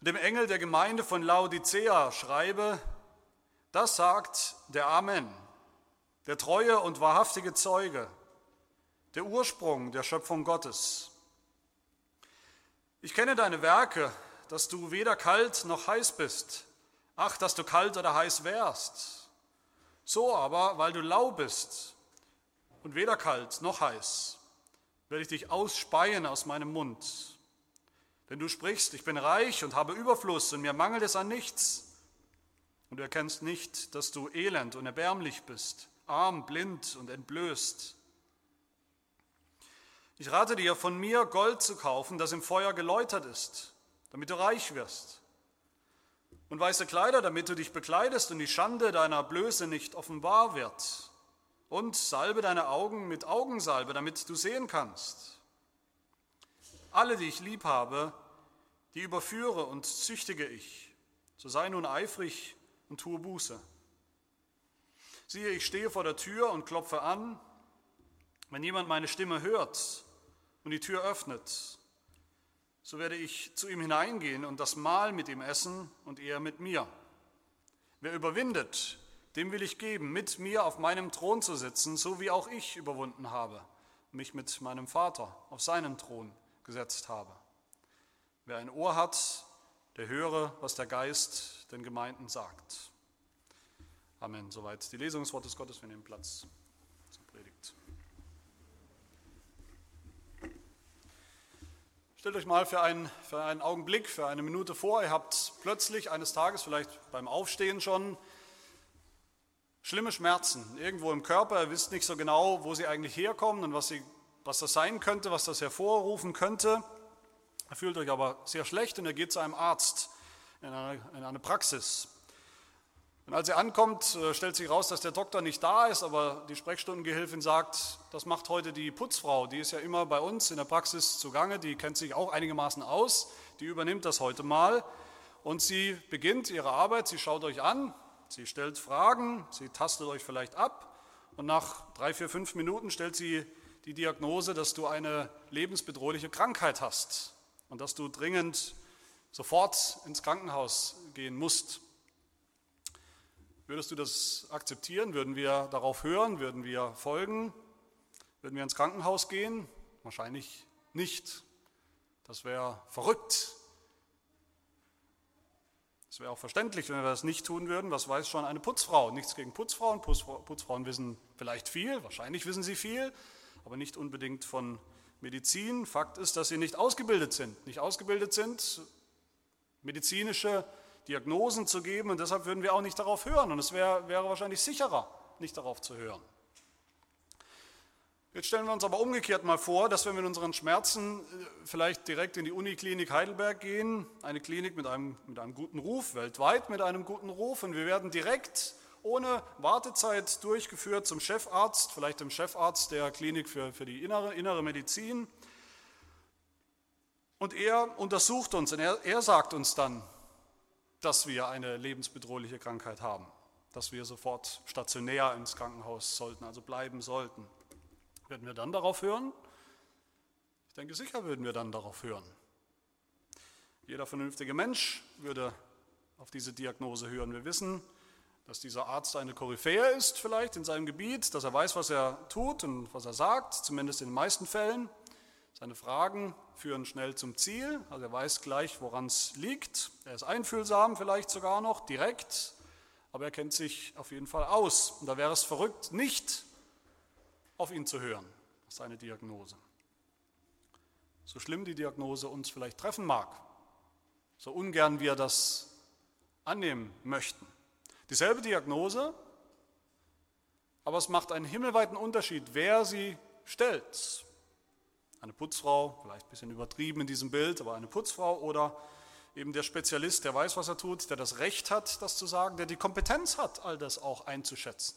Und dem Engel der Gemeinde von Laodicea schreibe, das sagt der Amen, der treue und wahrhaftige Zeuge, der Ursprung der Schöpfung Gottes. Ich kenne deine Werke, dass du weder kalt noch heiß bist. Ach, dass du kalt oder heiß wärst. So aber, weil du lau bist und weder kalt noch heiß, werde ich dich ausspeien aus meinem Mund. Denn du sprichst, ich bin reich und habe Überfluss und mir mangelt es an nichts. Und du erkennst nicht, dass du elend und erbärmlich bist, arm, blind und entblößt. Ich rate dir, von mir Gold zu kaufen, das im Feuer geläutert ist, damit du reich wirst. Und weiße Kleider, damit du dich bekleidest und die Schande deiner Blöße nicht offenbar wird. Und salbe deine Augen mit Augensalbe, damit du sehen kannst. Alle, die ich lieb habe, die überführe und züchtige ich. So sei nun eifrig und tue Buße. Siehe, ich stehe vor der Tür und klopfe an. Wenn jemand meine Stimme hört und die Tür öffnet, so werde ich zu ihm hineingehen und das Mahl mit ihm essen und er mit mir. Wer überwindet, dem will ich geben, mit mir auf meinem Thron zu sitzen, so wie auch ich überwunden habe, mich mit meinem Vater auf seinen Thron gesetzt habe. Wer ein Ohr hat, der höre, was der Geist den Gemeinden sagt. Amen. Soweit die Lesung des Wortes Gottes. Wir nehmen Platz zur Predigt. Stellt euch mal für einen, für einen Augenblick, für eine Minute vor, ihr habt plötzlich eines Tages, vielleicht beim Aufstehen schon, schlimme Schmerzen irgendwo im Körper. Ihr wisst nicht so genau, wo sie eigentlich herkommen und was sie was das sein könnte, was das hervorrufen könnte. Er fühlt euch aber sehr schlecht und er geht zu einem Arzt in eine, in eine Praxis. Und als er ankommt, äh, stellt sich raus, dass der Doktor nicht da ist, aber die Sprechstundengehilfin sagt, das macht heute die Putzfrau, die ist ja immer bei uns in der Praxis zugange, die kennt sich auch einigermaßen aus, die übernimmt das heute mal. Und sie beginnt ihre Arbeit, sie schaut euch an, sie stellt Fragen, sie tastet euch vielleicht ab. Und nach drei, vier, fünf Minuten stellt sie die Diagnose, dass du eine lebensbedrohliche Krankheit hast und dass du dringend sofort ins Krankenhaus gehen musst. Würdest du das akzeptieren? Würden wir darauf hören? Würden wir folgen? Würden wir ins Krankenhaus gehen? Wahrscheinlich nicht. Das wäre verrückt. Es wäre auch verständlich, wenn wir das nicht tun würden. Was weiß schon eine Putzfrau? Nichts gegen Putzfrauen. Putzfrauen wissen vielleicht viel, wahrscheinlich wissen sie viel, aber nicht unbedingt von Medizin. Fakt ist, dass sie nicht ausgebildet sind. Nicht ausgebildet sind, medizinische Diagnosen zu geben und deshalb würden wir auch nicht darauf hören und es wäre, wäre wahrscheinlich sicherer, nicht darauf zu hören. Jetzt stellen wir uns aber umgekehrt mal vor, dass wir mit unseren Schmerzen äh, vielleicht direkt in die Uniklinik Heidelberg gehen, eine Klinik mit einem, mit einem guten Ruf, weltweit mit einem guten Ruf und wir werden direkt ohne Wartezeit durchgeführt zum Chefarzt, vielleicht dem Chefarzt der Klinik für, für die innere, innere Medizin. Und er untersucht uns und er, er sagt uns dann, dass wir eine lebensbedrohliche Krankheit haben, dass wir sofort stationär ins Krankenhaus sollten, also bleiben sollten. Werden wir dann darauf hören? Ich denke, sicher würden wir dann darauf hören. Jeder vernünftige Mensch würde auf diese Diagnose hören. Wir wissen, dass dieser Arzt eine Koryphäe ist vielleicht in seinem Gebiet, dass er weiß, was er tut und was er sagt, zumindest in den meisten Fällen. Seine Fragen führen schnell zum Ziel, also er weiß gleich, woran es liegt. Er ist einfühlsam vielleicht sogar noch, direkt, aber er kennt sich auf jeden Fall aus. Und da wäre es verrückt, nicht auf ihn zu hören, seine Diagnose. So schlimm die Diagnose uns vielleicht treffen mag, so ungern wir das annehmen möchten. Dieselbe Diagnose, aber es macht einen himmelweiten Unterschied, wer sie stellt. Eine Putzfrau, vielleicht ein bisschen übertrieben in diesem Bild, aber eine Putzfrau oder eben der Spezialist, der weiß, was er tut, der das Recht hat, das zu sagen, der die Kompetenz hat, all das auch einzuschätzen.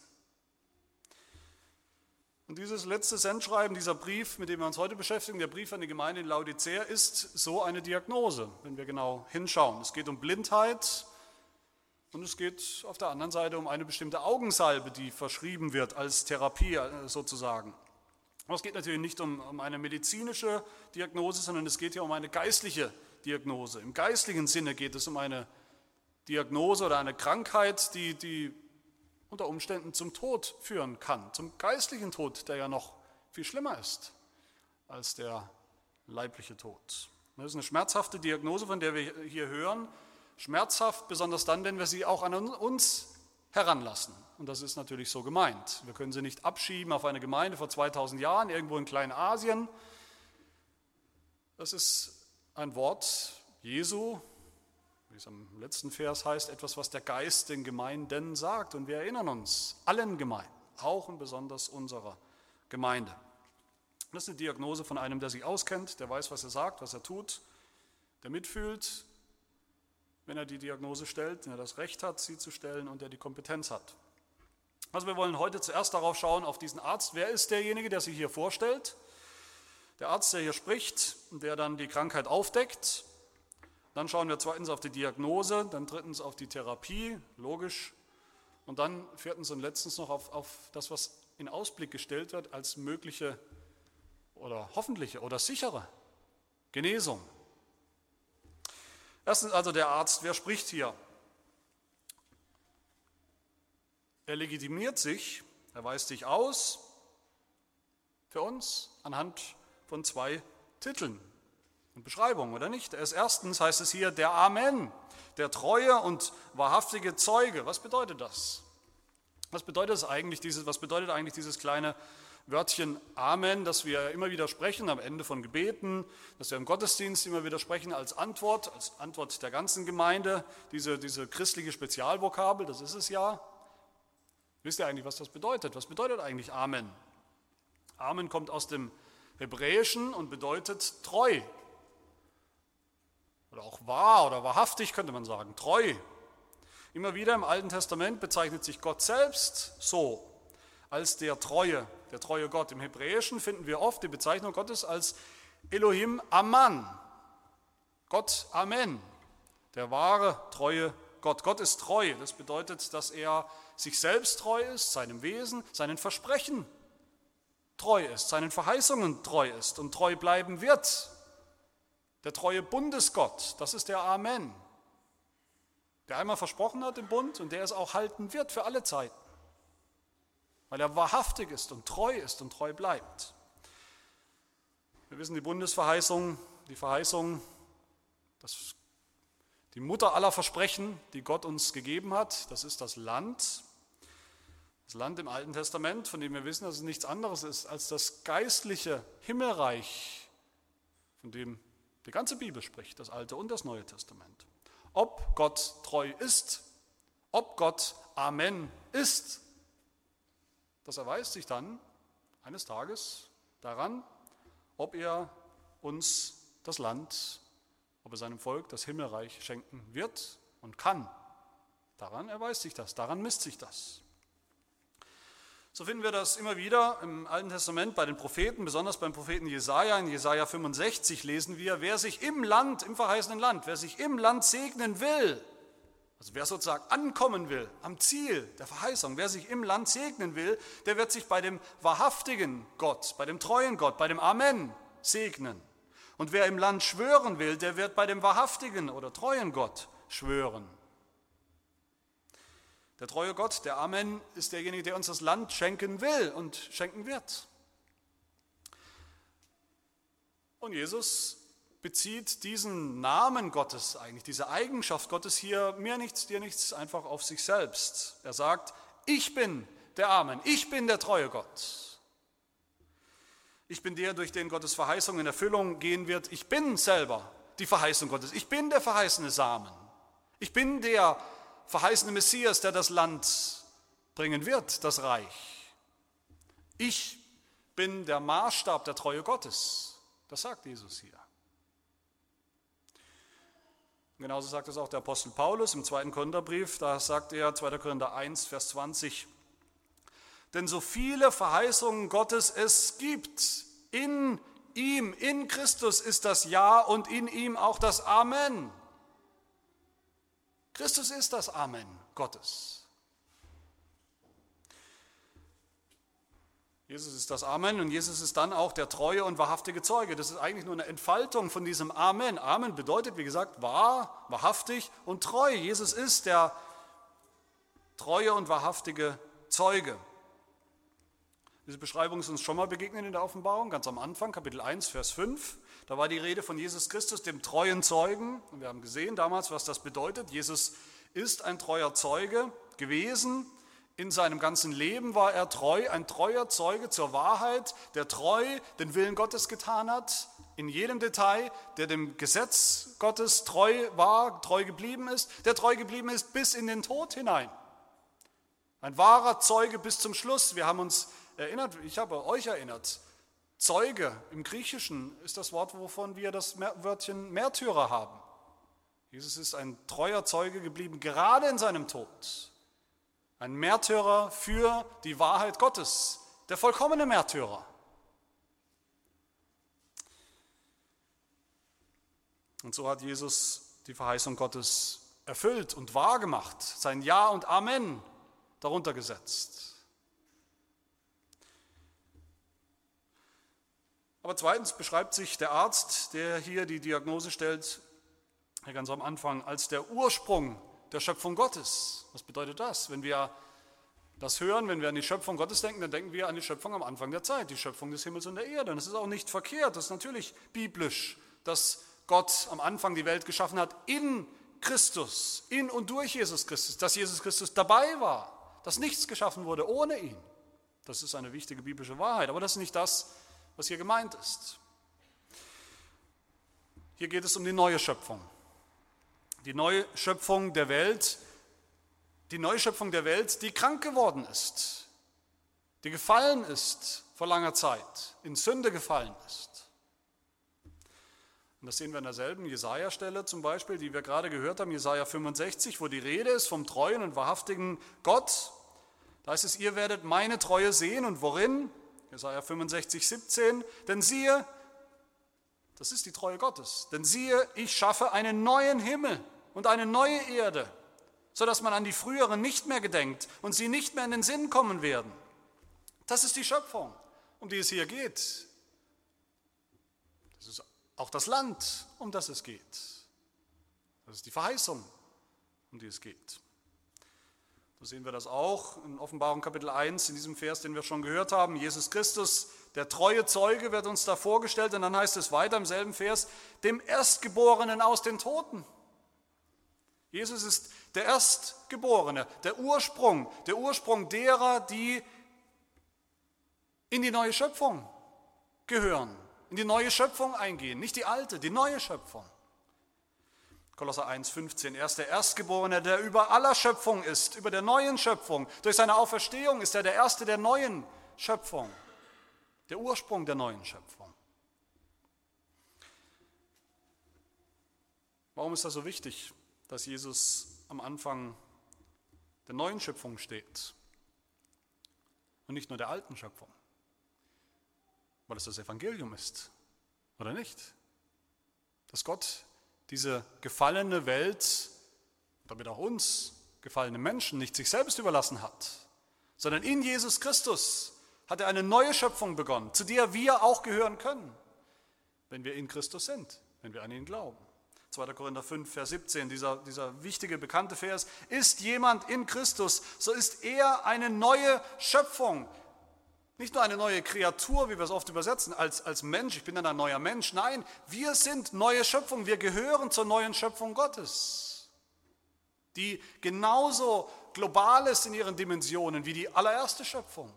Und dieses letzte Sendschreiben, dieser Brief, mit dem wir uns heute beschäftigen, der Brief an die Gemeinde in Laodicea, ist so eine Diagnose, wenn wir genau hinschauen. Es geht um Blindheit, und es geht auf der anderen Seite um eine bestimmte Augensalbe, die verschrieben wird als Therapie äh, sozusagen. Aber es geht natürlich nicht um, um eine medizinische Diagnose, sondern es geht hier um eine geistliche Diagnose. Im geistlichen Sinne geht es um eine Diagnose oder eine Krankheit, die, die unter Umständen zum Tod führen kann, zum geistlichen Tod, der ja noch viel schlimmer ist als der leibliche Tod. Das ist eine schmerzhafte Diagnose, von der wir hier hören. Schmerzhaft, besonders dann, wenn wir sie auch an uns heranlassen. Und das ist natürlich so gemeint. Wir können sie nicht abschieben auf eine Gemeinde vor 2000 Jahren, irgendwo in Kleinasien. Das ist ein Wort Jesu, wie es am letzten Vers heißt, etwas, was der Geist den Gemeinden sagt. Und wir erinnern uns, allen Gemeinden, auch und besonders unserer Gemeinde. Das ist eine Diagnose von einem, der sich auskennt, der weiß, was er sagt, was er tut, der mitfühlt, wenn er die Diagnose stellt, der das Recht hat, sie zu stellen und der die Kompetenz hat. Also wir wollen heute zuerst darauf schauen, auf diesen Arzt. Wer ist derjenige, der sich hier vorstellt? Der Arzt, der hier spricht der dann die Krankheit aufdeckt. Dann schauen wir zweitens auf die Diagnose, dann drittens auf die Therapie, logisch. Und dann viertens und letztens noch auf, auf das, was in Ausblick gestellt wird als mögliche oder hoffentliche oder sichere Genesung. Erstens also der Arzt, wer spricht hier? Er legitimiert sich, er weist sich aus für uns anhand von zwei Titeln und Beschreibungen, oder nicht? Erst erstens heißt es hier der Amen, der treue und wahrhaftige Zeuge. Was bedeutet das? Was bedeutet das eigentlich, dieses, was bedeutet eigentlich dieses kleine Wörtchen Amen, das wir immer wieder sprechen am Ende von Gebeten, das wir im Gottesdienst immer wieder sprechen als Antwort, als Antwort der ganzen Gemeinde, diese, diese christliche Spezialvokabel, das ist es ja. Wisst ihr eigentlich, was das bedeutet? Was bedeutet eigentlich Amen? Amen kommt aus dem Hebräischen und bedeutet treu. Oder auch wahr oder wahrhaftig könnte man sagen, treu. Immer wieder im Alten Testament bezeichnet sich Gott selbst so als der Treue, der treue Gott. Im Hebräischen finden wir oft die Bezeichnung Gottes als Elohim Aman. Gott Amen. Der wahre, treue Gott. Gott ist treu. Das bedeutet, dass er sich selbst treu ist, seinem Wesen, seinen Versprechen treu ist, seinen Verheißungen treu ist und treu bleiben wird. Der treue Bundesgott, das ist der Amen, der einmal versprochen hat im Bund und der es auch halten wird für alle Zeiten weil er wahrhaftig ist und treu ist und treu bleibt. Wir wissen die Bundesverheißung, die Verheißung, dass die Mutter aller Versprechen, die Gott uns gegeben hat, das ist das Land. Das Land im Alten Testament, von dem wir wissen, dass es nichts anderes ist als das geistliche Himmelreich, von dem die ganze Bibel spricht, das Alte und das Neue Testament. Ob Gott treu ist, ob Gott Amen ist, das erweist sich dann eines Tages daran, ob er uns das Land, ob er seinem Volk das Himmelreich schenken wird und kann. Daran erweist sich das, daran misst sich das. So finden wir das immer wieder im Alten Testament bei den Propheten, besonders beim Propheten Jesaja. In Jesaja 65 lesen wir: Wer sich im Land, im verheißenen Land, wer sich im Land segnen will, also wer sozusagen ankommen will am Ziel der Verheißung, wer sich im Land segnen will, der wird sich bei dem wahrhaftigen Gott, bei dem treuen Gott, bei dem Amen segnen. Und wer im Land schwören will, der wird bei dem wahrhaftigen oder treuen Gott schwören. Der treue Gott, der Amen, ist derjenige, der uns das Land schenken will und schenken wird. Und Jesus bezieht diesen Namen Gottes eigentlich, diese Eigenschaft Gottes hier, mir nichts, dir nichts, einfach auf sich selbst. Er sagt, ich bin der Amen, ich bin der treue Gott. Ich bin der, durch den Gottes Verheißung in Erfüllung gehen wird. Ich bin selber die Verheißung Gottes. Ich bin der verheißene Samen. Ich bin der verheißene Messias, der das Land bringen wird, das Reich. Ich bin der Maßstab der Treue Gottes. Das sagt Jesus hier. Genauso sagt es auch der Apostel Paulus im zweiten Korintherbrief. Da sagt er, 2. Korinther 1, Vers 20, denn so viele Verheißungen Gottes es gibt, in ihm, in Christus ist das Ja und in ihm auch das Amen. Christus ist das Amen Gottes. Jesus ist das Amen und Jesus ist dann auch der treue und wahrhaftige Zeuge. Das ist eigentlich nur eine Entfaltung von diesem Amen. Amen bedeutet, wie gesagt, wahr, wahrhaftig und treu. Jesus ist der treue und wahrhaftige Zeuge. Diese Beschreibung ist uns schon mal begegnet in der Offenbarung, ganz am Anfang, Kapitel 1, Vers 5. Da war die Rede von Jesus Christus, dem treuen Zeugen. Und wir haben gesehen damals, was das bedeutet. Jesus ist ein treuer Zeuge gewesen in seinem ganzen Leben war er treu, ein treuer Zeuge zur Wahrheit, der treu den Willen Gottes getan hat, in jedem Detail, der dem Gesetz Gottes treu war, treu geblieben ist, der treu geblieben ist bis in den Tod hinein. Ein wahrer Zeuge bis zum Schluss. Wir haben uns erinnert, ich habe euch erinnert, Zeuge im Griechischen ist das Wort, wovon wir das Wörtchen Märtyrer haben. Jesus ist ein treuer Zeuge geblieben, gerade in seinem Tod. Ein Märtyrer für die Wahrheit Gottes, der vollkommene Märtyrer. Und so hat Jesus die Verheißung Gottes erfüllt und wahrgemacht, sein Ja und Amen darunter gesetzt. Aber zweitens beschreibt sich der Arzt, der hier die Diagnose stellt, ganz am Anfang, als der Ursprung der Schöpfung Gottes. Was bedeutet das? Wenn wir das hören, wenn wir an die Schöpfung Gottes denken, dann denken wir an die Schöpfung am Anfang der Zeit, die Schöpfung des Himmels und der Erde. Und es ist auch nicht verkehrt, das ist natürlich biblisch, dass Gott am Anfang die Welt geschaffen hat in Christus, in und durch Jesus Christus, dass Jesus Christus dabei war, dass nichts geschaffen wurde ohne ihn. Das ist eine wichtige biblische Wahrheit, aber das ist nicht das, was hier gemeint ist. Hier geht es um die neue Schöpfung die Neuschöpfung der Welt, die Neuschöpfung der Welt, die krank geworden ist, die gefallen ist vor langer Zeit, in Sünde gefallen ist. Und das sehen wir in derselben Jesaja-Stelle zum Beispiel, die wir gerade gehört haben, Jesaja 65, wo die Rede ist vom treuen und wahrhaftigen Gott. Da heißt es, ihr werdet meine Treue sehen und worin? Jesaja 65, 17. Denn siehe, das ist die Treue Gottes. Denn siehe, ich schaffe einen neuen Himmel und eine neue Erde, sodass man an die früheren nicht mehr gedenkt und sie nicht mehr in den Sinn kommen werden. Das ist die Schöpfung, um die es hier geht. Das ist auch das Land, um das es geht. Das ist die Verheißung, um die es geht. So sehen wir das auch in Offenbarung Kapitel 1, in diesem Vers, den wir schon gehört haben. Jesus Christus der treue Zeuge wird uns da vorgestellt und dann heißt es weiter im selben Vers, dem Erstgeborenen aus den Toten. Jesus ist der Erstgeborene, der Ursprung, der Ursprung derer, die in die neue Schöpfung gehören, in die neue Schöpfung eingehen, nicht die alte, die neue Schöpfung. Kolosser 1,15. Er ist der Erstgeborene, der über aller Schöpfung ist, über der neuen Schöpfung. Durch seine Auferstehung ist er der Erste der neuen Schöpfung der Ursprung der neuen Schöpfung. Warum ist das so wichtig, dass Jesus am Anfang der neuen Schöpfung steht und nicht nur der alten Schöpfung? Weil es das Evangelium ist, oder nicht? Dass Gott diese gefallene Welt, damit auch uns gefallene Menschen, nicht sich selbst überlassen hat, sondern in Jesus Christus hat er eine neue Schöpfung begonnen, zu der wir auch gehören können, wenn wir in Christus sind, wenn wir an ihn glauben. 2. Korinther 5, Vers 17, dieser, dieser wichtige, bekannte Vers. Ist jemand in Christus, so ist er eine neue Schöpfung. Nicht nur eine neue Kreatur, wie wir es oft übersetzen, als, als Mensch, ich bin dann ein neuer Mensch. Nein, wir sind neue Schöpfung, wir gehören zur neuen Schöpfung Gottes, die genauso global ist in ihren Dimensionen wie die allererste Schöpfung.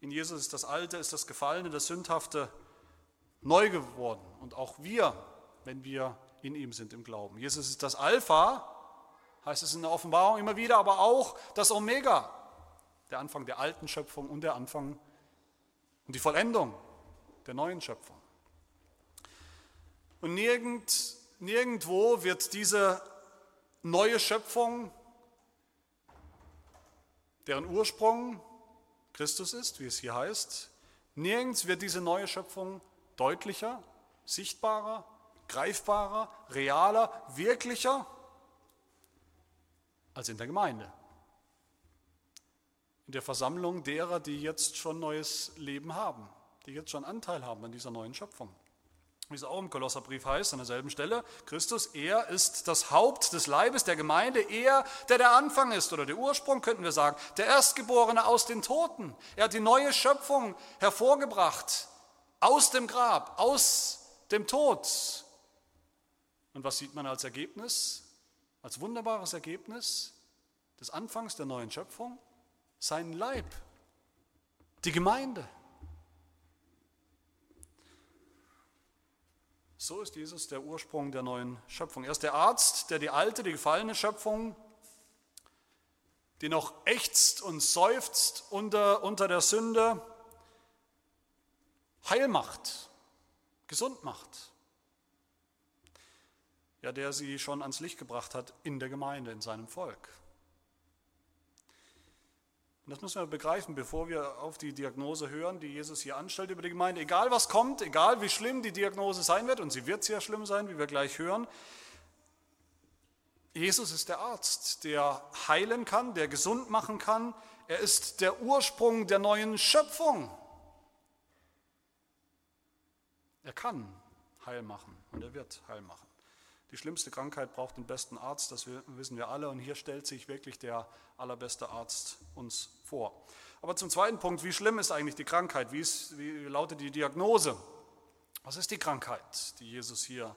In Jesus ist das Alte, ist das Gefallene, das Sündhafte neu geworden. Und auch wir, wenn wir in ihm sind im Glauben. Jesus ist das Alpha, heißt es in der Offenbarung immer wieder, aber auch das Omega, der Anfang der alten Schöpfung und der Anfang und die Vollendung der neuen Schöpfung. Und nirgend, nirgendwo wird diese neue Schöpfung, deren Ursprung Christus ist, wie es hier heißt. Nirgends wird diese neue Schöpfung deutlicher, sichtbarer, greifbarer, realer, wirklicher als in der Gemeinde. In der Versammlung derer, die jetzt schon neues Leben haben, die jetzt schon Anteil haben an dieser neuen Schöpfung. Wie es auch im Kolosserbrief heißt, an derselben Stelle, Christus, er ist das Haupt des Leibes der Gemeinde, er, der der Anfang ist oder der Ursprung, könnten wir sagen, der Erstgeborene aus den Toten. Er hat die neue Schöpfung hervorgebracht, aus dem Grab, aus dem Tod. Und was sieht man als Ergebnis, als wunderbares Ergebnis des Anfangs der neuen Schöpfung? Sein Leib, die Gemeinde. So ist Jesus der Ursprung der neuen Schöpfung. Er ist der Arzt, der die alte, die gefallene Schöpfung, die noch ächzt und seufzt unter, unter der Sünde, heil macht, gesund macht. Ja, der sie schon ans Licht gebracht hat in der Gemeinde, in seinem Volk. Und das müssen wir begreifen, bevor wir auf die Diagnose hören, die Jesus hier anstellt über die Gemeinde. Egal was kommt, egal wie schlimm die Diagnose sein wird, und sie wird sehr schlimm sein, wie wir gleich hören, Jesus ist der Arzt, der heilen kann, der gesund machen kann. Er ist der Ursprung der neuen Schöpfung. Er kann heil machen und er wird heil machen. Die schlimmste Krankheit braucht den besten Arzt, das wissen wir alle. Und hier stellt sich wirklich der allerbeste Arzt uns vor. Aber zum zweiten Punkt, wie schlimm ist eigentlich die Krankheit? Wie, ist, wie lautet die Diagnose? Was ist die Krankheit, die Jesus hier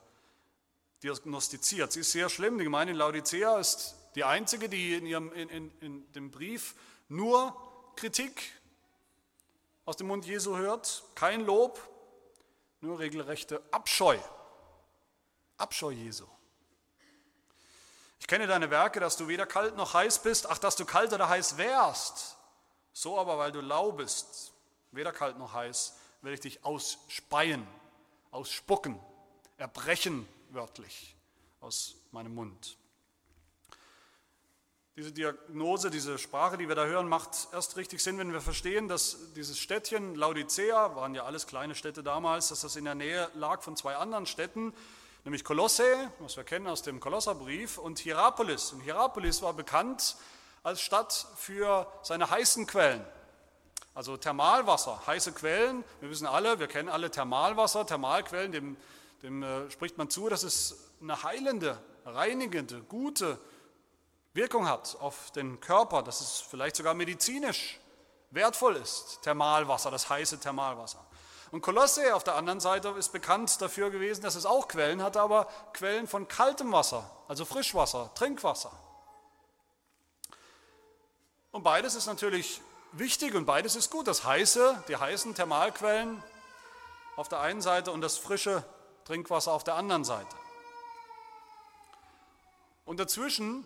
diagnostiziert? Sie ist sehr schlimm. Die Gemeinde in Laodicea ist die einzige, die in, ihrem, in, in, in dem Brief nur Kritik aus dem Mund Jesu hört, kein Lob, nur regelrechte Abscheu Abscheu Jesu. Ich kenne deine Werke, dass du weder kalt noch heiß bist, ach, dass du kalt oder heiß wärst. So aber, weil du lau bist, weder kalt noch heiß, werde ich dich ausspeien, ausspucken, erbrechen wörtlich aus meinem Mund. Diese Diagnose, diese Sprache, die wir da hören, macht erst richtig Sinn, wenn wir verstehen, dass dieses Städtchen Laodicea, waren ja alles kleine Städte damals, dass das in der Nähe lag von zwei anderen Städten, nämlich Kolosse, was wir kennen aus dem Kolosserbrief, und Hierapolis. Und Hierapolis war bekannt als Stadt für seine heißen Quellen. Also Thermalwasser, heiße Quellen. Wir wissen alle, wir kennen alle Thermalwasser, Thermalquellen, dem, dem äh, spricht man zu, dass es eine heilende, reinigende, gute Wirkung hat auf den Körper, dass es vielleicht sogar medizinisch wertvoll ist, Thermalwasser, das heiße Thermalwasser. Und Kolosse auf der anderen Seite ist bekannt dafür gewesen, dass es auch Quellen hatte, aber Quellen von kaltem Wasser, also Frischwasser, Trinkwasser. Und beides ist natürlich wichtig und beides ist gut. Das heiße, die heißen Thermalquellen auf der einen Seite und das frische Trinkwasser auf der anderen Seite. Und dazwischen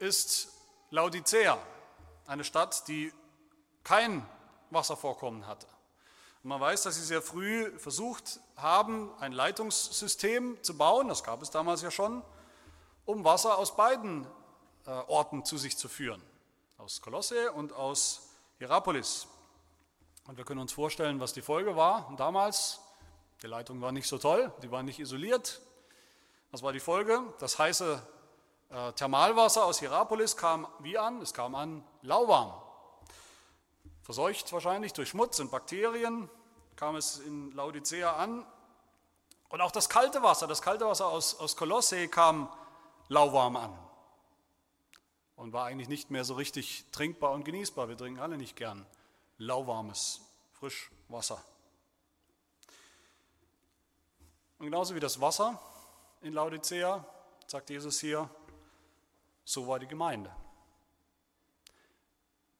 ist Laodicea, eine Stadt, die kein Wasservorkommen hatte. Man weiß, dass sie sehr früh versucht haben, ein Leitungssystem zu bauen, das gab es damals ja schon, um Wasser aus beiden äh, Orten zu sich zu führen, aus Kolosse und aus Hierapolis. Und wir können uns vorstellen, was die Folge war. Und damals, die Leitung war nicht so toll, die war nicht isoliert. Was war die Folge? Das heiße äh, Thermalwasser aus Hierapolis kam wie an? Es kam an lauwarm. Verseucht wahrscheinlich durch Schmutz und Bakterien kam es in Laodicea an. Und auch das kalte Wasser, das kalte Wasser aus, aus Kolosse kam lauwarm an. Und war eigentlich nicht mehr so richtig trinkbar und genießbar. Wir trinken alle nicht gern lauwarmes Frischwasser. Und genauso wie das Wasser in Laodicea, sagt Jesus hier, so war die Gemeinde.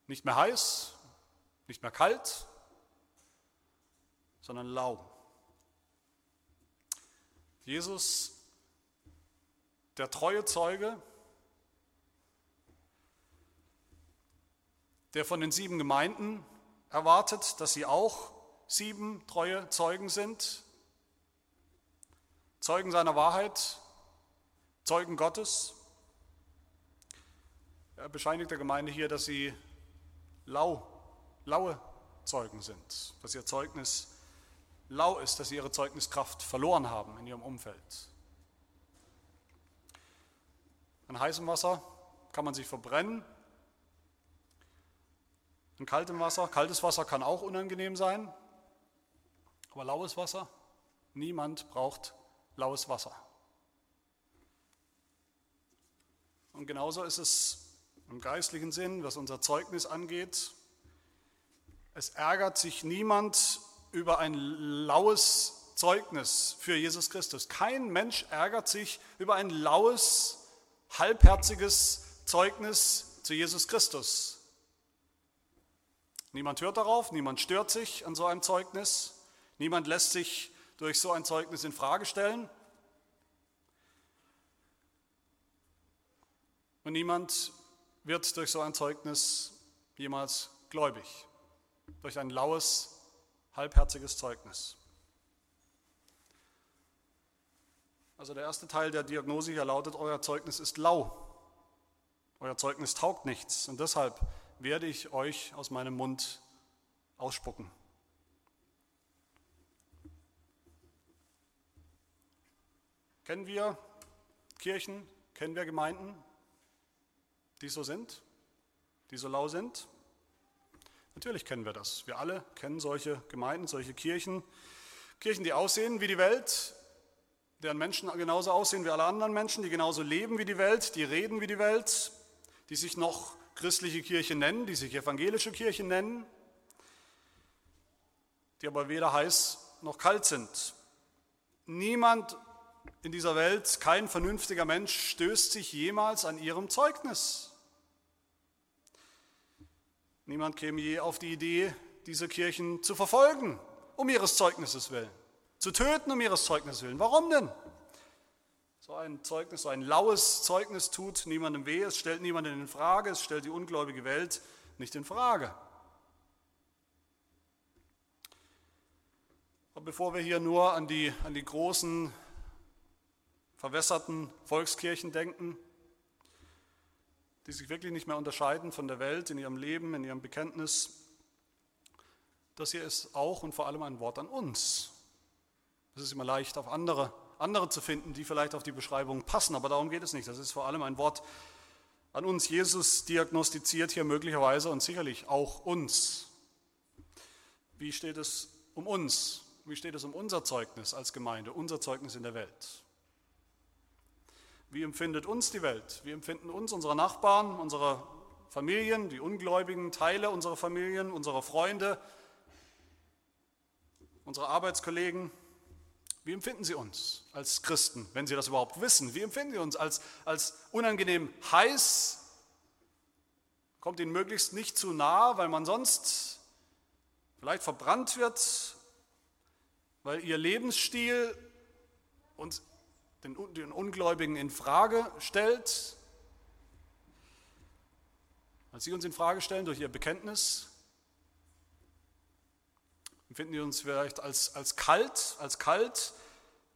Nicht mehr heiß, nicht mehr kalt, sondern lau. Jesus, der treue Zeuge, der von den sieben Gemeinden erwartet, dass sie auch sieben treue Zeugen sind, Zeugen seiner Wahrheit, Zeugen Gottes. Er bescheinigt der Gemeinde hier, dass sie lau laue Zeugen sind, dass ihr Zeugnis lau ist, dass sie ihre Zeugniskraft verloren haben in ihrem Umfeld. An heißem Wasser kann man sich verbrennen. in kaltem Wasser. Kaltes Wasser kann auch unangenehm sein, aber laues Wasser, niemand braucht laues Wasser. Und genauso ist es im geistlichen Sinn, was unser Zeugnis angeht. Es ärgert sich niemand über ein laues Zeugnis für Jesus Christus. Kein Mensch ärgert sich über ein laues, halbherziges Zeugnis zu Jesus Christus. Niemand hört darauf, niemand stört sich an so einem Zeugnis, niemand lässt sich durch so ein Zeugnis in Frage stellen. Und niemand wird durch so ein Zeugnis jemals gläubig, durch ein laues, halbherziges Zeugnis. Also der erste Teil der Diagnose hier lautet, euer Zeugnis ist lau, euer Zeugnis taugt nichts und deshalb werde ich euch aus meinem Mund ausspucken. Kennen wir Kirchen, kennen wir Gemeinden, die so sind, die so lau sind? Natürlich kennen wir das. Wir alle kennen solche Gemeinden, solche Kirchen. Kirchen, die aussehen wie die Welt, deren Menschen genauso aussehen wie alle anderen Menschen, die genauso leben wie die Welt, die reden wie die Welt, die sich noch christliche Kirche nennen, die sich evangelische Kirche nennen, die aber weder heiß noch kalt sind. Niemand in dieser Welt, kein vernünftiger Mensch stößt sich jemals an ihrem Zeugnis. Niemand käme je auf die Idee, diese Kirchen zu verfolgen, um ihres Zeugnisses willen, zu töten um ihres Zeugnisses willen. Warum denn? So ein Zeugnis, so ein laues Zeugnis tut niemandem weh, es stellt niemanden in Frage, es stellt die ungläubige Welt nicht in Frage. Aber bevor wir hier nur an die, an die großen, verwässerten Volkskirchen denken, die sich wirklich nicht mehr unterscheiden von der Welt in ihrem Leben, in ihrem Bekenntnis, das hier ist auch und vor allem ein Wort an uns. Es ist immer leicht, auf andere andere zu finden, die vielleicht auf die Beschreibung passen, aber darum geht es nicht. Das ist vor allem ein Wort an uns. Jesus diagnostiziert hier möglicherweise und sicherlich auch uns. Wie steht es um uns? Wie steht es um unser Zeugnis als Gemeinde, unser Zeugnis in der Welt? Wie empfindet uns die Welt? Wie empfinden uns unsere Nachbarn, unsere Familien, die ungläubigen Teile unserer Familien, unsere Freunde, unsere Arbeitskollegen? Wie empfinden Sie uns als Christen, wenn Sie das überhaupt wissen? Wie empfinden Sie uns als, als unangenehm heiß? Kommt Ihnen möglichst nicht zu nah, weil man sonst vielleicht verbrannt wird, weil Ihr Lebensstil uns den, den Ungläubigen in Frage stellt, als Sie uns in Frage stellen durch Ihr Bekenntnis, empfinden wir uns vielleicht als, als kalt, als kalt,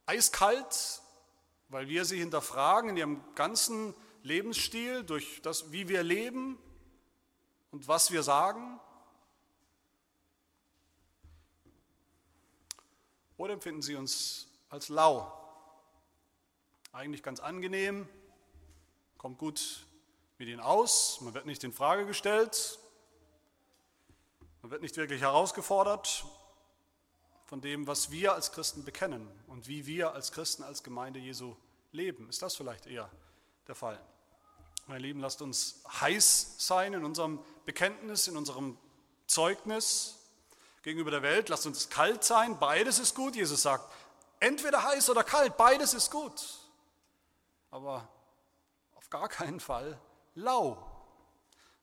eiskalt, weil wir sie hinterfragen in ihrem ganzen Lebensstil, durch das, wie wir leben und was wir sagen? Oder empfinden sie uns als lau? Eigentlich ganz angenehm, kommt gut mit ihnen aus, man wird nicht in Frage gestellt, man wird nicht wirklich herausgefordert, von dem, was wir als Christen bekennen und wie wir als Christen, als Gemeinde Jesu leben. Ist das vielleicht eher der Fall? Meine Lieben, lasst uns heiß sein in unserem Bekenntnis, in unserem Zeugnis gegenüber der Welt. Lasst uns kalt sein. Beides ist gut. Jesus sagt, entweder heiß oder kalt, beides ist gut. Aber auf gar keinen Fall lau.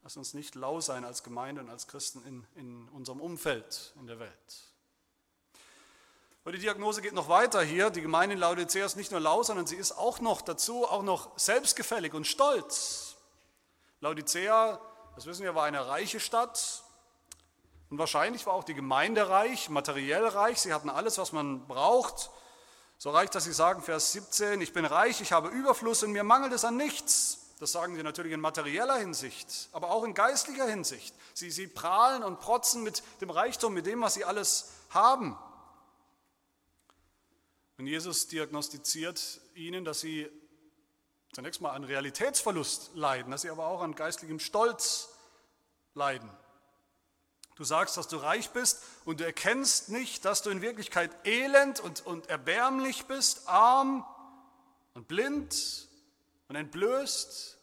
Lasst uns nicht lau sein als Gemeinde und als Christen in, in unserem Umfeld, in der Welt. Und die Diagnose geht noch weiter hier. Die Gemeinde in Laodicea ist nicht nur lau, sondern sie ist auch noch dazu, auch noch selbstgefällig und stolz. Laodicea, das wissen wir, war eine reiche Stadt. Und wahrscheinlich war auch die Gemeinde reich, materiell reich. Sie hatten alles, was man braucht. So reich, dass sie sagen, Vers 17, ich bin reich, ich habe Überfluss und mir mangelt es an nichts. Das sagen sie natürlich in materieller Hinsicht, aber auch in geistlicher Hinsicht. Sie, sie prahlen und protzen mit dem Reichtum, mit dem, was sie alles haben. Und Jesus diagnostiziert ihnen, dass sie zunächst mal an Realitätsverlust leiden, dass sie aber auch an geistlichem Stolz leiden. Du sagst, dass du reich bist und du erkennst nicht, dass du in Wirklichkeit elend und, und erbärmlich bist, arm und blind und entblößt.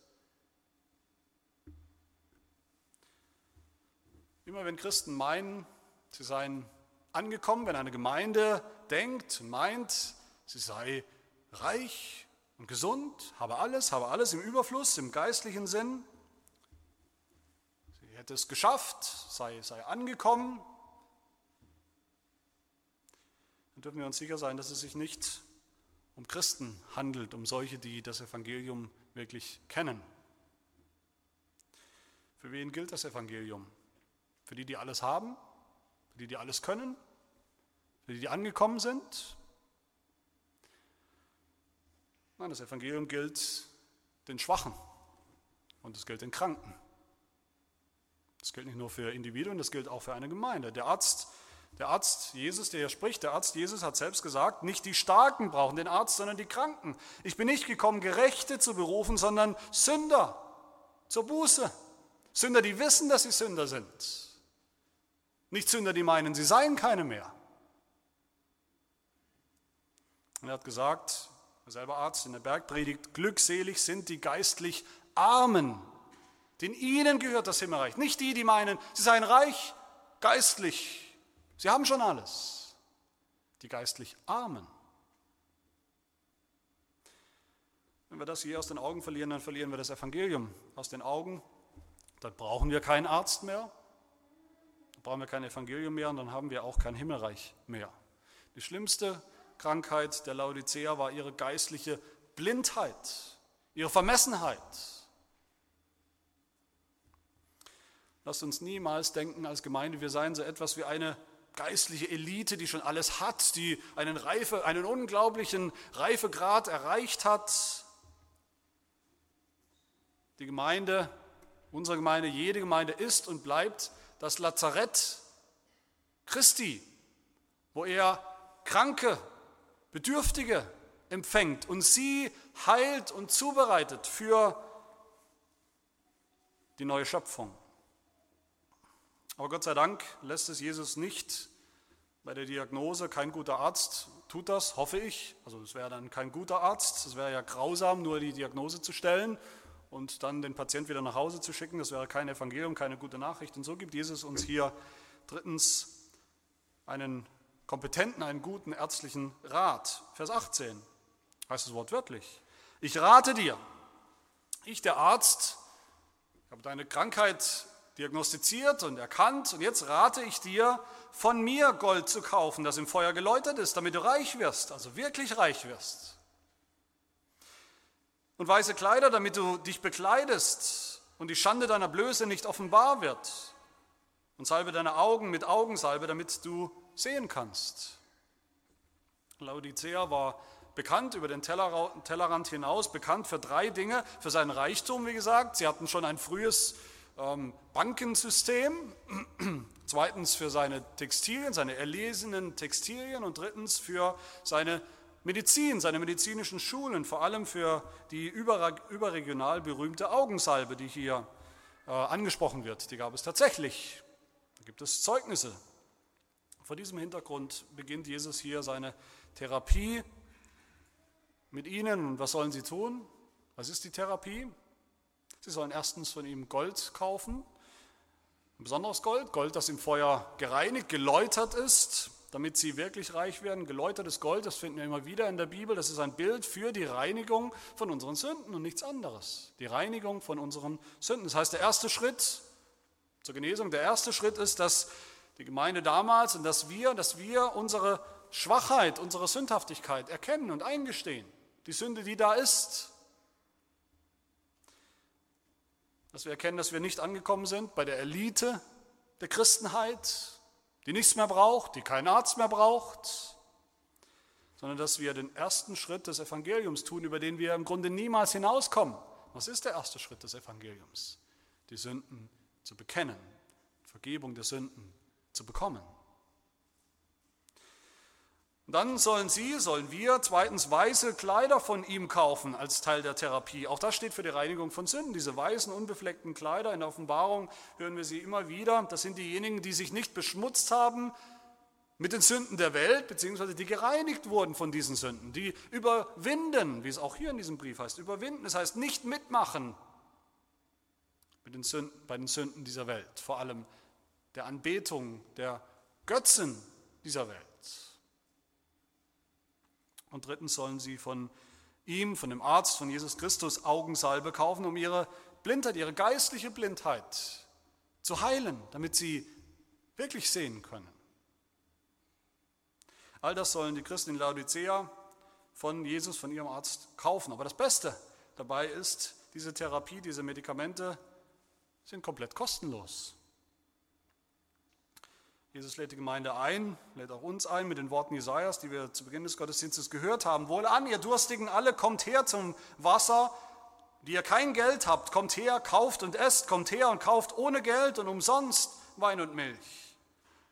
Immer wenn Christen meinen, sie seien angekommen, wenn eine Gemeinde denkt und meint, sie sei reich und gesund, habe alles, habe alles im Überfluss, im geistlichen Sinn, hätte es geschafft, sei, sei angekommen, dann dürfen wir uns sicher sein, dass es sich nicht um Christen handelt, um solche, die das Evangelium wirklich kennen. Für wen gilt das Evangelium? Für die, die alles haben? Für die, die alles können? Für die, die angekommen sind? Nein, das Evangelium gilt den Schwachen und es gilt den Kranken. Das gilt nicht nur für Individuen, das gilt auch für eine Gemeinde. Der Arzt der Arzt Jesus, der hier spricht, der Arzt Jesus hat selbst gesagt, nicht die Starken brauchen den Arzt, sondern die Kranken. Ich bin nicht gekommen, Gerechte zu berufen, sondern Sünder zur Buße. Sünder, die wissen, dass sie Sünder sind. Nicht Sünder, die meinen, sie seien keine mehr. Und er hat gesagt, er selber Arzt in der Bergpredigt, glückselig sind die geistlich Armen, denn ihnen gehört das Himmelreich. Nicht die, die meinen, sie seien reich, geistlich, Sie haben schon alles. Die geistlich Armen. Wenn wir das hier aus den Augen verlieren, dann verlieren wir das Evangelium aus den Augen. Dann brauchen wir keinen Arzt mehr. Dann brauchen wir kein Evangelium mehr und dann haben wir auch kein Himmelreich mehr. Die schlimmste Krankheit der Laodicea war ihre geistliche Blindheit, ihre Vermessenheit. Lasst uns niemals denken als Gemeinde, wir seien so etwas wie eine geistliche Elite, die schon alles hat, die einen, Reife, einen unglaublichen Reifegrad erreicht hat. Die Gemeinde, unsere Gemeinde, jede Gemeinde ist und bleibt das Lazarett Christi, wo er Kranke, Bedürftige empfängt und sie heilt und zubereitet für die neue Schöpfung. Aber Gott sei Dank lässt es Jesus nicht bei der Diagnose. Kein guter Arzt tut das, hoffe ich. Also es wäre dann kein guter Arzt. Es wäre ja grausam, nur die Diagnose zu stellen und dann den Patient wieder nach Hause zu schicken. Das wäre kein Evangelium, keine gute Nachricht. Und so gibt Jesus uns hier drittens einen kompetenten, einen guten ärztlichen Rat. Vers 18 heißt es wortwörtlich. Ich rate dir, ich der Arzt, habe deine Krankheit diagnostiziert und erkannt und jetzt rate ich dir, von mir Gold zu kaufen, das im Feuer geläutert ist, damit du reich wirst, also wirklich reich wirst. Und weiße Kleider, damit du dich bekleidest und die Schande deiner Blöße nicht offenbar wird. Und salbe deine Augen mit Augensalbe, damit du sehen kannst. Laodicea war bekannt über den Tellerrand hinaus, bekannt für drei Dinge, für seinen Reichtum, wie gesagt. Sie hatten schon ein frühes Bankensystem, zweitens für seine Textilien, seine erlesenen Textilien und drittens für seine Medizin, seine medizinischen Schulen, vor allem für die überregional berühmte Augensalbe, die hier äh, angesprochen wird. Die gab es tatsächlich. Da gibt es Zeugnisse. Vor diesem Hintergrund beginnt Jesus hier seine Therapie mit ihnen. Und was sollen sie tun? Was ist die Therapie? Sie sollen erstens von ihm Gold kaufen, ein besonderes Gold, Gold, das im Feuer gereinigt, geläutert ist, damit sie wirklich reich werden. Geläutertes Gold, das finden wir immer wieder in der Bibel, das ist ein Bild für die Reinigung von unseren Sünden und nichts anderes. Die Reinigung von unseren Sünden. Das heißt, der erste Schritt zur Genesung, der erste Schritt ist, dass die Gemeinde damals und dass wir, dass wir unsere Schwachheit, unsere Sündhaftigkeit erkennen und eingestehen. Die Sünde, die da ist, dass wir erkennen, dass wir nicht angekommen sind bei der Elite der Christenheit, die nichts mehr braucht, die keinen Arzt mehr braucht, sondern dass wir den ersten Schritt des Evangeliums tun, über den wir im Grunde niemals hinauskommen. Was ist der erste Schritt des Evangeliums? Die Sünden zu bekennen, Vergebung der Sünden zu bekommen. Und dann sollen sie, sollen wir zweitens weiße Kleider von ihm kaufen als Teil der Therapie. Auch das steht für die Reinigung von Sünden. Diese weißen, unbefleckten Kleider in der Offenbarung hören wir sie immer wieder. Das sind diejenigen, die sich nicht beschmutzt haben mit den Sünden der Welt, beziehungsweise die gereinigt wurden von diesen Sünden. Die überwinden, wie es auch hier in diesem Brief heißt, überwinden. Das heißt nicht mitmachen mit den Sünden, bei den Sünden dieser Welt, vor allem der Anbetung der Götzen dieser Welt. Und drittens sollen sie von ihm, von dem Arzt, von Jesus Christus Augensalbe kaufen, um ihre Blindheit, ihre geistliche Blindheit zu heilen, damit sie wirklich sehen können. All das sollen die Christen in Laodicea von Jesus, von ihrem Arzt kaufen. Aber das Beste dabei ist, diese Therapie, diese Medikamente sind komplett kostenlos. Jesus lädt die Gemeinde ein, lädt auch uns ein mit den Worten Jesajas, die wir zu Beginn des Gottesdienstes gehört haben. Wohlan, ihr Durstigen alle, kommt her zum Wasser, die ihr kein Geld habt, kommt her, kauft und esst, kommt her und kauft ohne Geld und umsonst Wein und Milch.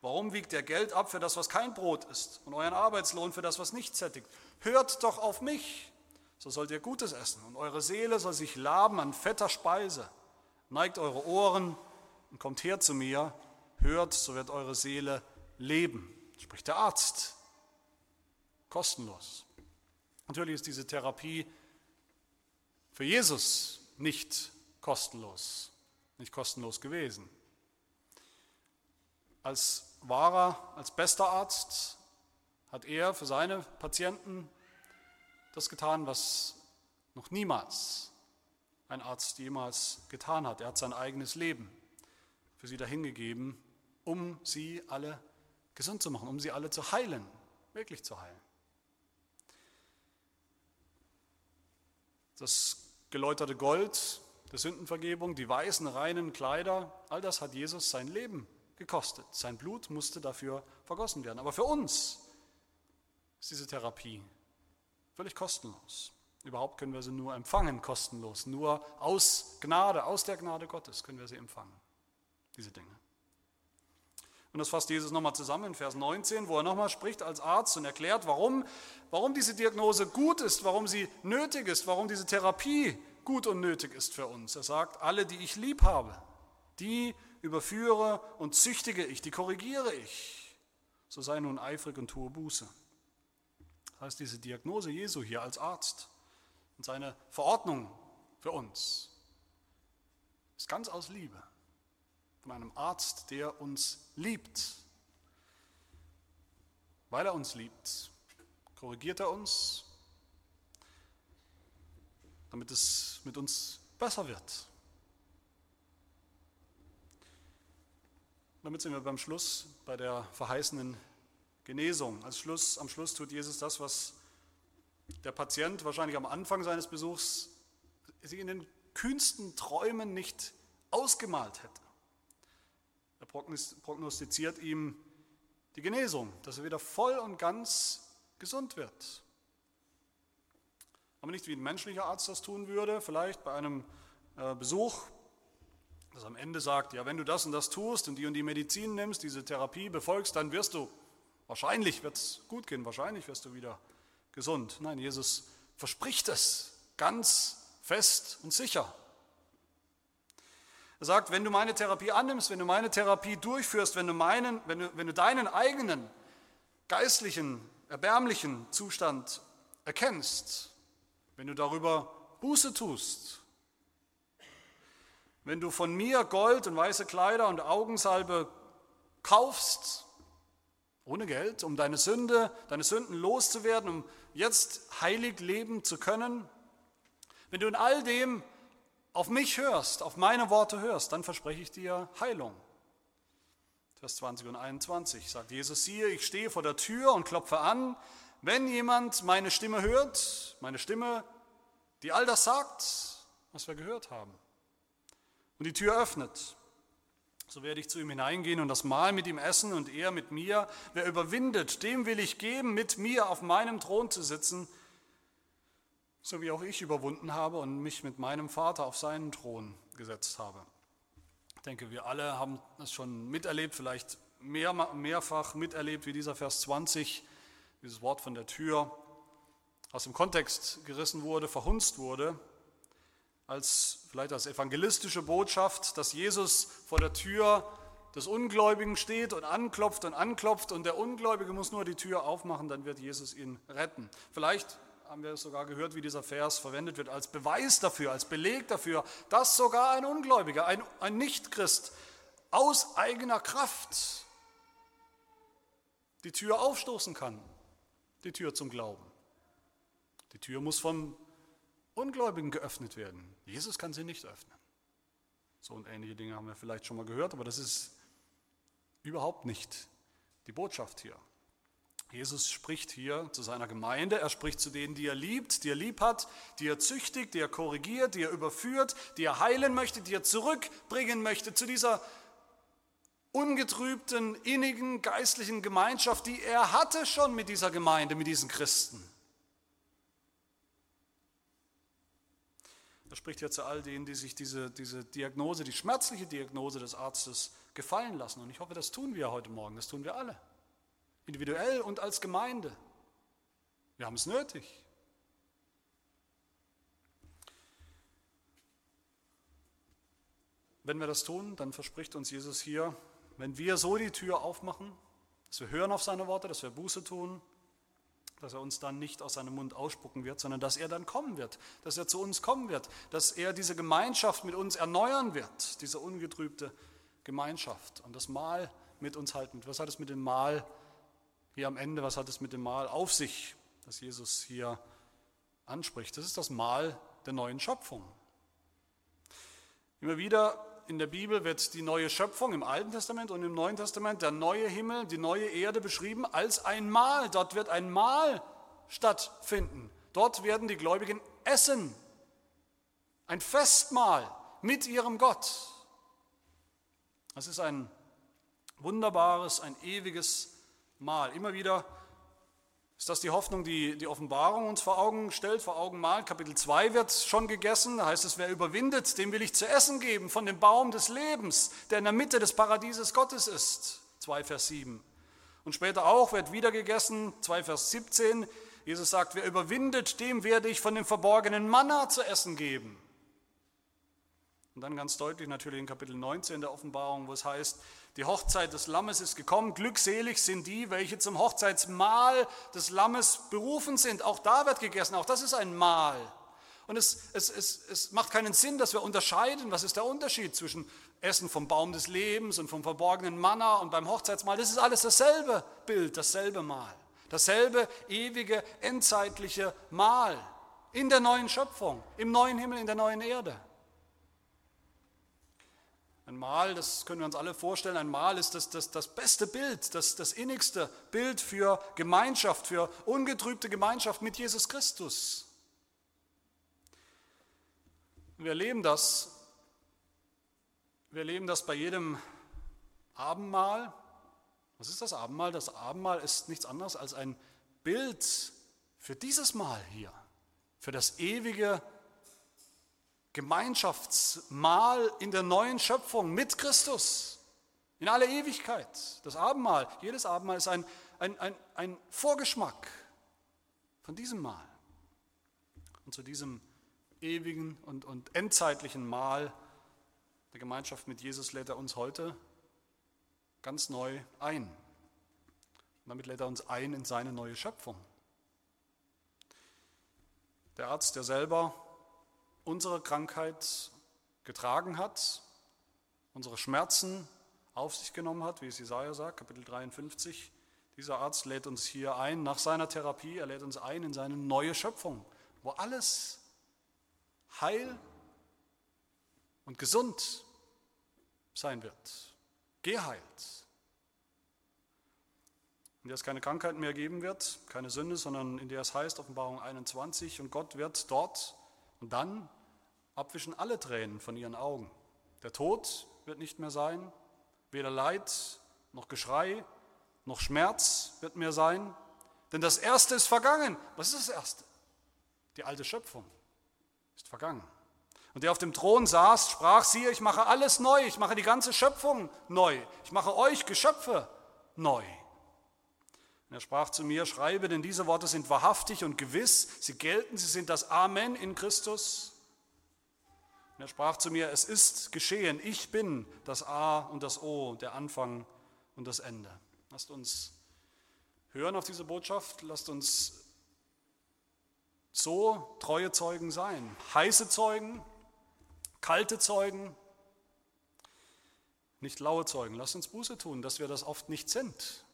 Warum wiegt ihr Geld ab für das, was kein Brot ist, und euren Arbeitslohn für das, was nicht sättigt? Hört doch auf mich, so sollt ihr Gutes essen, und eure Seele soll sich laben an fetter Speise. Neigt eure Ohren und kommt her zu mir, hört, so wird eure Seele leben, spricht der Arzt. Kostenlos. Natürlich ist diese Therapie für Jesus nicht kostenlos, nicht kostenlos gewesen. Als wahrer, als bester Arzt hat er für seine Patienten das getan, was noch niemals ein Arzt jemals getan hat. Er hat sein eigenes Leben für sie dahingegeben, um sie alle gesund zu machen, um sie alle zu heilen, wirklich zu heilen. Das geläuterte Gold der Sündenvergebung, die weißen, reinen Kleider, all das hat Jesus sein Leben gekostet. Sein Blut musste dafür vergossen werden. Aber für uns ist diese Therapie völlig kostenlos. Überhaupt können wir sie nur empfangen, kostenlos. Nur aus Gnade, aus der Gnade Gottes können wir sie empfangen, diese Dinge. Und das fasst Jesus nochmal zusammen in Vers 19, wo er nochmal spricht als Arzt und erklärt, warum, warum diese Diagnose gut ist, warum sie nötig ist, warum diese Therapie gut und nötig ist für uns. Er sagt, alle, die ich lieb habe, die überführe und züchtige ich, die korrigiere ich. So sei nun eifrig und tue Buße. Das heißt, diese Diagnose Jesu hier als Arzt und seine Verordnung für uns ist ganz aus Liebe von einem Arzt, der uns liebt. Weil er uns liebt, korrigiert er uns, damit es mit uns besser wird. Damit sind wir beim Schluss, bei der verheißenen Genesung. Als Schluss, am Schluss tut Jesus das, was der Patient wahrscheinlich am Anfang seines Besuchs sich in den kühnsten Träumen nicht ausgemalt hätte. Er prognostiziert ihm die Genesung, dass er wieder voll und ganz gesund wird. Aber nicht wie ein menschlicher Arzt das tun würde, vielleicht bei einem äh, Besuch, das am Ende sagt, ja, wenn du das und das tust und die und die Medizin nimmst, diese Therapie befolgst, dann wirst du, wahrscheinlich wird es gut gehen, wahrscheinlich wirst du wieder gesund. Nein, Jesus verspricht es ganz fest und sicher. Er sagt, wenn du meine Therapie annimmst, wenn du meine Therapie durchführst, wenn du, meinen, wenn du, wenn du deinen eigenen geistlichen, erbärmlichen Zustand erkennst, wenn du darüber Buße tust, wenn du von mir Gold und weiße Kleider und Augensalbe kaufst, ohne Geld, um deine Sünde, deine Sünden loszuwerden, um jetzt heilig leben zu können, wenn du in all dem auf mich hörst, auf meine Worte hörst, dann verspreche ich dir Heilung. Vers 20 und 21 sagt Jesus, siehe, ich stehe vor der Tür und klopfe an. Wenn jemand meine Stimme hört, meine Stimme, die all das sagt, was wir gehört haben, und die Tür öffnet, so werde ich zu ihm hineingehen und das Mahl mit ihm essen und er mit mir. Wer überwindet, dem will ich geben, mit mir auf meinem Thron zu sitzen, so wie auch ich überwunden habe und mich mit meinem Vater auf seinen Thron gesetzt habe. Ich denke, wir alle haben das schon miterlebt, vielleicht mehr, mehrfach miterlebt, wie dieser Vers 20, dieses Wort von der Tür aus dem Kontext gerissen wurde, verhunzt wurde, als vielleicht als evangelistische Botschaft, dass Jesus vor der Tür des Ungläubigen steht und anklopft und anklopft und der Ungläubige muss nur die Tür aufmachen, dann wird Jesus ihn retten. Vielleicht haben wir sogar gehört, wie dieser Vers verwendet wird, als Beweis dafür, als Beleg dafür, dass sogar ein Ungläubiger, ein, ein Nichtchrist aus eigener Kraft die Tür aufstoßen kann, die Tür zum Glauben. Die Tür muss vom Ungläubigen geöffnet werden. Jesus kann sie nicht öffnen. So und ähnliche Dinge haben wir vielleicht schon mal gehört, aber das ist überhaupt nicht die Botschaft hier. Jesus spricht hier zu seiner Gemeinde, er spricht zu denen, die er liebt, die er lieb hat, die er züchtigt, die er korrigiert, die er überführt, die er heilen möchte, die er zurückbringen möchte zu dieser ungetrübten, innigen, geistlichen Gemeinschaft, die er hatte schon mit dieser Gemeinde, mit diesen Christen. Er spricht ja zu all denen, die sich diese, diese Diagnose, die schmerzliche Diagnose des Arztes gefallen lassen. Und ich hoffe, das tun wir heute Morgen, das tun wir alle individuell und als Gemeinde. Wir haben es nötig. Wenn wir das tun, dann verspricht uns Jesus hier, wenn wir so die Tür aufmachen, dass wir hören auf seine Worte, dass wir Buße tun, dass er uns dann nicht aus seinem Mund ausspucken wird, sondern dass er dann kommen wird, dass er zu uns kommen wird, dass er diese Gemeinschaft mit uns erneuern wird, diese ungetrübte Gemeinschaft und das Mahl mit uns halten. Was hat es mit dem Mahl hier am Ende, was hat es mit dem Mahl auf sich, das Jesus hier anspricht? Das ist das Mahl der neuen Schöpfung. Immer wieder in der Bibel wird die neue Schöpfung im Alten Testament und im Neuen Testament, der neue Himmel, die neue Erde beschrieben als ein Mahl. Dort wird ein Mahl stattfinden. Dort werden die Gläubigen essen. Ein Festmahl mit ihrem Gott. Das ist ein wunderbares, ein ewiges Mal. Immer wieder ist das die Hoffnung, die die Offenbarung uns vor Augen stellt, vor Augen malt. Kapitel 2 wird schon gegessen, da heißt es, wer überwindet, dem will ich zu essen geben von dem Baum des Lebens, der in der Mitte des Paradieses Gottes ist. 2 Vers 7. Und später auch wird wieder gegessen, 2 Vers 17. Jesus sagt, wer überwindet, dem werde ich von dem verborgenen Manna zu essen geben. Und dann ganz deutlich natürlich in Kapitel 19 der Offenbarung, wo es heißt, die Hochzeit des Lammes ist gekommen. Glückselig sind die, welche zum Hochzeitsmahl des Lammes berufen sind. Auch da wird gegessen. Auch das ist ein Mahl. Und es, es, es, es macht keinen Sinn, dass wir unterscheiden, was ist der Unterschied zwischen Essen vom Baum des Lebens und vom verborgenen Manna und beim Hochzeitsmahl. Das ist alles dasselbe Bild, dasselbe Mahl. Dasselbe ewige, endzeitliche Mahl in der neuen Schöpfung, im neuen Himmel, in der neuen Erde. Ein Mal, das können wir uns alle vorstellen, ein Mal ist das, das, das beste Bild, das, das innigste Bild für Gemeinschaft, für ungetrübte Gemeinschaft mit Jesus Christus. Wir erleben das, wir erleben das bei jedem Abendmahl. Was ist das Abendmahl? Das Abendmahl ist nichts anderes als ein Bild für dieses Mal hier, für das ewige Gemeinschaftsmahl in der neuen Schöpfung mit Christus in aller Ewigkeit. Das Abendmahl, jedes Abendmahl ist ein, ein, ein, ein Vorgeschmack von diesem Mahl. Und zu diesem ewigen und, und endzeitlichen Mahl der Gemeinschaft mit Jesus lädt er uns heute ganz neu ein. Und damit lädt er uns ein in seine neue Schöpfung. Der Arzt, der selber unsere Krankheit getragen hat, unsere Schmerzen auf sich genommen hat, wie es Jesaja sagt, Kapitel 53. Dieser Arzt lädt uns hier ein, nach seiner Therapie, er lädt uns ein in seine neue Schöpfung, wo alles heil und gesund sein wird, geheilt. In der es keine Krankheit mehr geben wird, keine Sünde, sondern in der es heißt, Offenbarung 21, und Gott wird dort und dann abwischen alle Tränen von ihren Augen. Der Tod wird nicht mehr sein, weder Leid noch Geschrei noch Schmerz wird mehr sein, denn das Erste ist vergangen. Was ist das Erste? Die alte Schöpfung ist vergangen. Und der auf dem Thron saß, sprach, siehe, ich mache alles neu, ich mache die ganze Schöpfung neu, ich mache euch Geschöpfe neu. Und Er sprach zu mir, schreibe, denn diese Worte sind wahrhaftig und gewiss, sie gelten, sie sind das Amen in Christus. Und er sprach zu mir, es ist geschehen, ich bin das A und das O, der Anfang und das Ende. Lasst uns hören auf diese Botschaft, lasst uns so treue Zeugen sein, heiße Zeugen, kalte Zeugen, nicht laue Zeugen. Lasst uns Buße tun, dass wir das oft nicht sind,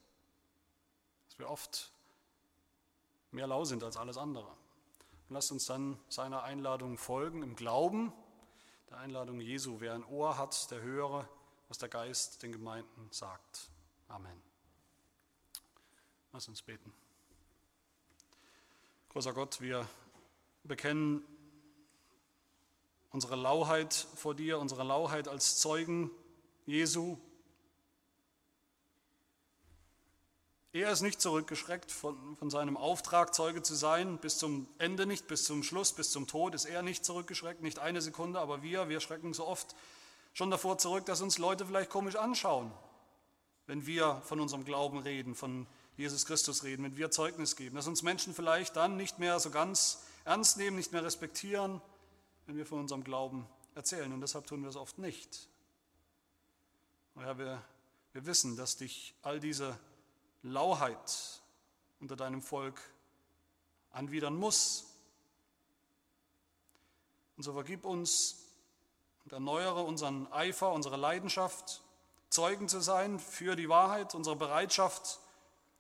dass wir oft mehr lau sind als alles andere. Und lasst uns dann seiner Einladung folgen im Glauben, der Einladung Jesu. Wer ein Ohr hat, der höre, was der Geist den Gemeinden sagt. Amen. Lass uns beten. Großer Gott, wir bekennen unsere Lauheit vor dir, unsere Lauheit als Zeugen Jesu. Er ist nicht zurückgeschreckt von, von seinem Auftrag, Zeuge zu sein, bis zum Ende nicht, bis zum Schluss, bis zum Tod ist er nicht zurückgeschreckt, nicht eine Sekunde, aber wir, wir schrecken so oft schon davor zurück, dass uns Leute vielleicht komisch anschauen, wenn wir von unserem Glauben reden, von Jesus Christus reden, wenn wir Zeugnis geben, dass uns Menschen vielleicht dann nicht mehr so ganz ernst nehmen, nicht mehr respektieren, wenn wir von unserem Glauben erzählen. Und deshalb tun wir es oft nicht. Herr, wir, wir wissen, dass dich all diese Lauheit unter deinem Volk anwidern muss. Und so vergib uns und erneuere unseren Eifer, unsere Leidenschaft, Zeugen zu sein für die Wahrheit, unsere Bereitschaft,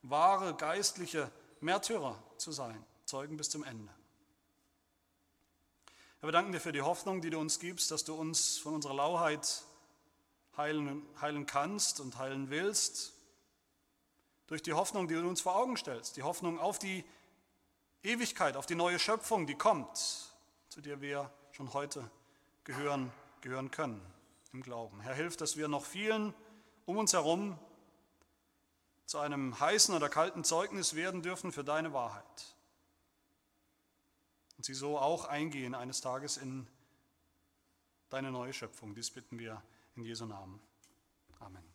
wahre geistliche Märtyrer zu sein, Zeugen bis zum Ende. Wir danken dir für die Hoffnung, die du uns gibst, dass du uns von unserer Lauheit heilen, heilen kannst und heilen willst durch die Hoffnung, die du uns vor Augen stellst, die Hoffnung auf die Ewigkeit, auf die neue Schöpfung, die kommt, zu der wir schon heute gehören, gehören können im Glauben. Herr, hilf, dass wir noch vielen um uns herum zu einem heißen oder kalten Zeugnis werden dürfen für deine Wahrheit. Und sie so auch eingehen eines Tages in deine neue Schöpfung. Dies bitten wir in Jesu Namen. Amen.